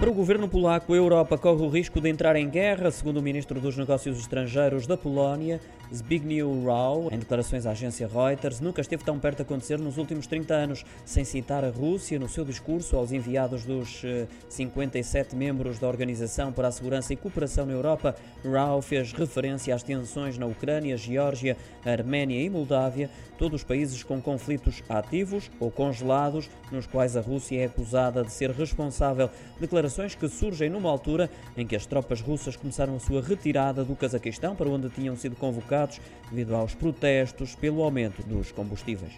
Para o governo polaco, a Europa corre o risco de entrar em guerra, segundo o ministro dos Negócios Estrangeiros da Polónia, Zbigniew Rau, em declarações à agência Reuters, nunca esteve tão perto de acontecer nos últimos 30 anos, sem citar a Rússia no seu discurso aos enviados dos 57 eh, membros da Organização para a Segurança e Cooperação na Europa. Rau fez referência às tensões na Ucrânia, Geórgia, Arménia e Moldávia, todos os países com conflitos ativos ou congelados, nos quais a Rússia é acusada de ser responsável. Declarações declarações que surgem numa altura em que as tropas russas começaram a sua retirada do Cazaquistão, para onde tinham sido convocados devido aos protestos pelo aumento dos combustíveis.